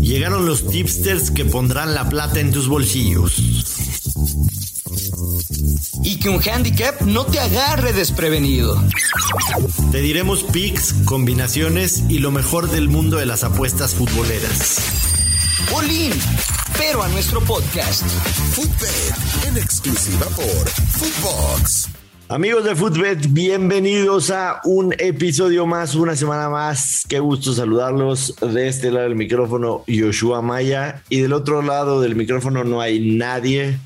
Llegaron los tipsters que pondrán la plata en tus bolsillos. Y que un handicap no te agarre desprevenido. Te diremos picks, combinaciones y lo mejor del mundo de las apuestas futboleras. Olin, pero a nuestro podcast. Footbet, en exclusiva por Footbox. Amigos de Footbet, bienvenidos a un episodio más, una semana más. Qué gusto saludarlos. De este lado del micrófono, Yoshua Maya. Y del otro lado del micrófono no hay nadie.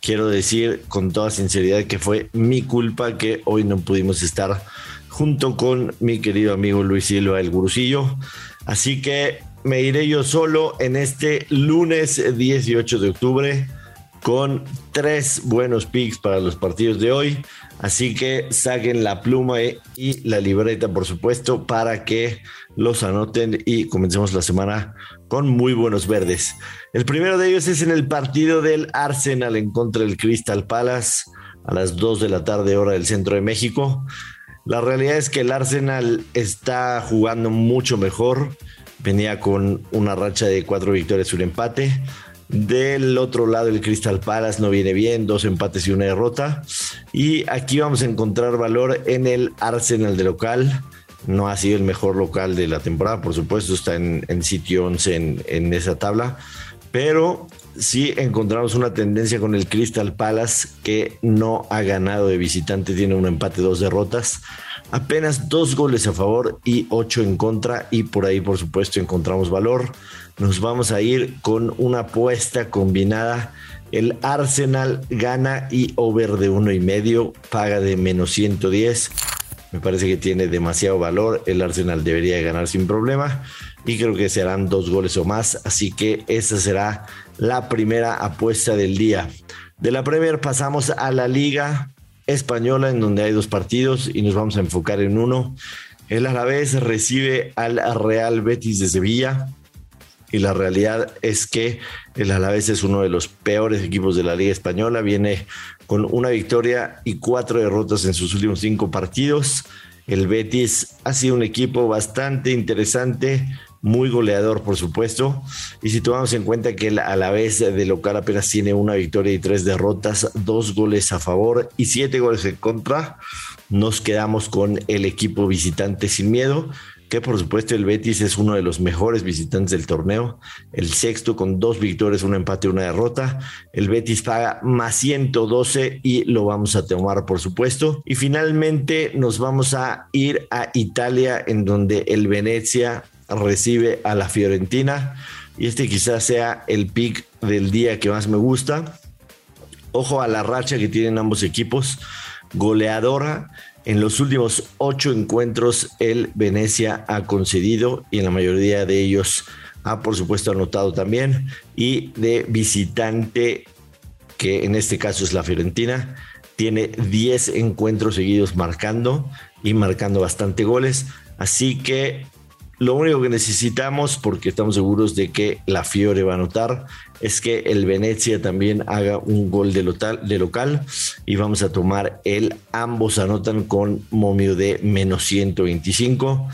Quiero decir con toda sinceridad que fue mi culpa que hoy no pudimos estar junto con mi querido amigo Luis Silva, el gurusillo. Así que me iré yo solo en este lunes 18 de octubre con tres buenos picks para los partidos de hoy. Así que saquen la pluma y la libreta, por supuesto, para que los anoten y comencemos la semana con muy buenos verdes. El primero de ellos es en el partido del Arsenal en contra del Crystal Palace a las 2 de la tarde hora del centro de México. La realidad es que el Arsenal está jugando mucho mejor. Venía con una racha de cuatro victorias y un empate. Del otro lado, el Crystal Palace no viene bien, dos empates y una derrota. Y aquí vamos a encontrar valor en el Arsenal de local. No ha sido el mejor local de la temporada, por supuesto, está en, sitio 11 en, en esa tabla. Pero sí encontramos una tendencia con el Crystal Palace que no ha ganado de visitante, tiene un empate, dos derrotas apenas dos goles a favor y ocho en contra y por ahí por supuesto encontramos valor. Nos vamos a ir con una apuesta combinada. El Arsenal gana y over de uno y medio, paga de menos 110. Me parece que tiene demasiado valor. El Arsenal debería ganar sin problema y creo que serán dos goles o más. Así que esa será la primera apuesta del día. De la Premier pasamos a la Liga española en donde hay dos partidos y nos vamos a enfocar en uno. El Alavés recibe al Real Betis de Sevilla y la realidad es que el Alavés es uno de los peores equipos de la Liga Española. Viene con una victoria y cuatro derrotas en sus últimos cinco partidos. El Betis ha sido un equipo bastante interesante, muy goleador, por supuesto. Y si tomamos en cuenta que a la vez de local apenas tiene una victoria y tres derrotas, dos goles a favor y siete goles en contra, nos quedamos con el equipo visitante sin miedo. Que por supuesto el Betis es uno de los mejores visitantes del torneo, el sexto con dos victorias, un empate y una derrota. El Betis paga más 112 y lo vamos a tomar por supuesto. Y finalmente nos vamos a ir a Italia en donde el Venecia recibe a la Fiorentina y este quizás sea el pick del día que más me gusta. Ojo a la racha que tienen ambos equipos, goleadora. En los últimos ocho encuentros el Venecia ha concedido y en la mayoría de ellos ha por supuesto anotado también y de visitante que en este caso es la Fiorentina tiene 10 encuentros seguidos marcando y marcando bastante goles así que lo único que necesitamos, porque estamos seguros de que la Fiore va a anotar, es que el Venecia también haga un gol de local, de local y vamos a tomar el ambos anotan con momio de menos 125.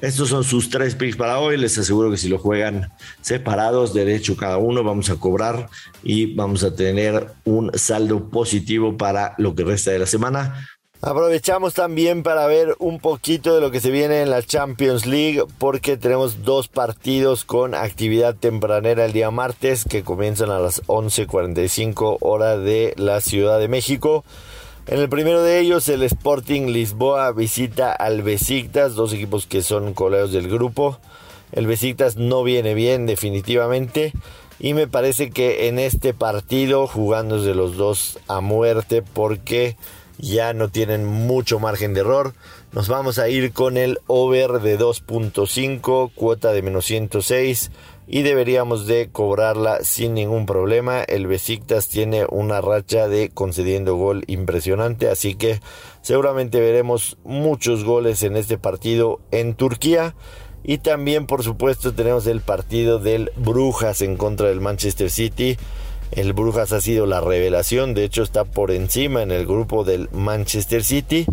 Estos son sus tres picks para hoy. Les aseguro que si lo juegan separados, derecho cada uno, vamos a cobrar y vamos a tener un saldo positivo para lo que resta de la semana. Aprovechamos también para ver un poquito de lo que se viene en la Champions League porque tenemos dos partidos con actividad tempranera el día martes que comienzan a las 11.45 hora de la Ciudad de México. En el primero de ellos el Sporting Lisboa visita al Besiktas, dos equipos que son coleos del grupo. El Besiktas no viene bien definitivamente y me parece que en este partido jugándose los dos a muerte porque ya no tienen mucho margen de error. Nos vamos a ir con el over de 2.5, cuota de menos 106 y deberíamos de cobrarla sin ningún problema. El Besiktas tiene una racha de concediendo gol impresionante, así que seguramente veremos muchos goles en este partido en Turquía. Y también por supuesto tenemos el partido del Brujas en contra del Manchester City. El Brujas ha sido la revelación, de hecho está por encima en el grupo del Manchester City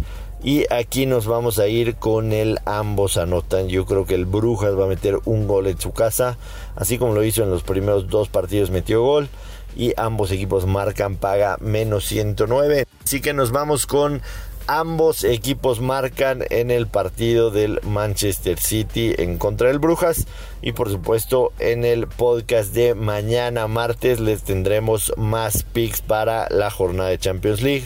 Y aquí nos vamos a ir con el ambos anotan. Yo creo que el Brujas va a meter un gol en su casa. Así como lo hizo en los primeros dos partidos metió gol. Y ambos equipos marcan paga menos 109. Así que nos vamos con ambos equipos marcan en el partido del Manchester City en contra del Brujas y por supuesto en el podcast de mañana martes les tendremos más picks para la jornada de Champions League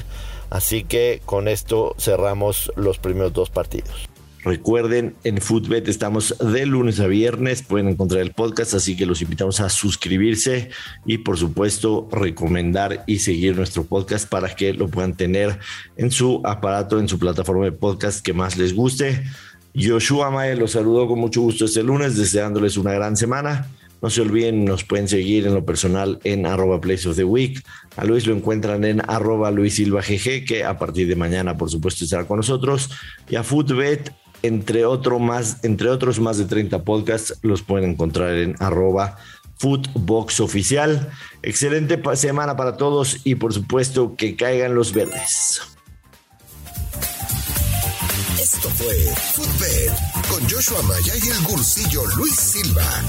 Así que con esto cerramos los primeros dos partidos. Recuerden, en Footbet estamos de lunes a viernes, pueden encontrar el podcast, así que los invitamos a suscribirse y por supuesto recomendar y seguir nuestro podcast para que lo puedan tener en su aparato, en su plataforma de podcast que más les guste. Joshua Mae los saludo con mucho gusto este lunes, deseándoles una gran semana. No se olviden, nos pueden seguir en lo personal en arroba Place of the Week. A Luis lo encuentran en arroba Luis Silva que a partir de mañana, por supuesto, estará con nosotros. Y a Footbet, entre, otro más, entre otros más de 30 podcasts, los pueden encontrar en arroba. Excelente semana para todos y por supuesto que caigan los verdes. Esto fue Footbed con Joshua Maya y el gursillo Luis Silva,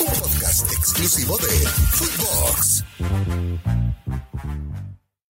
un podcast exclusivo de Footbox.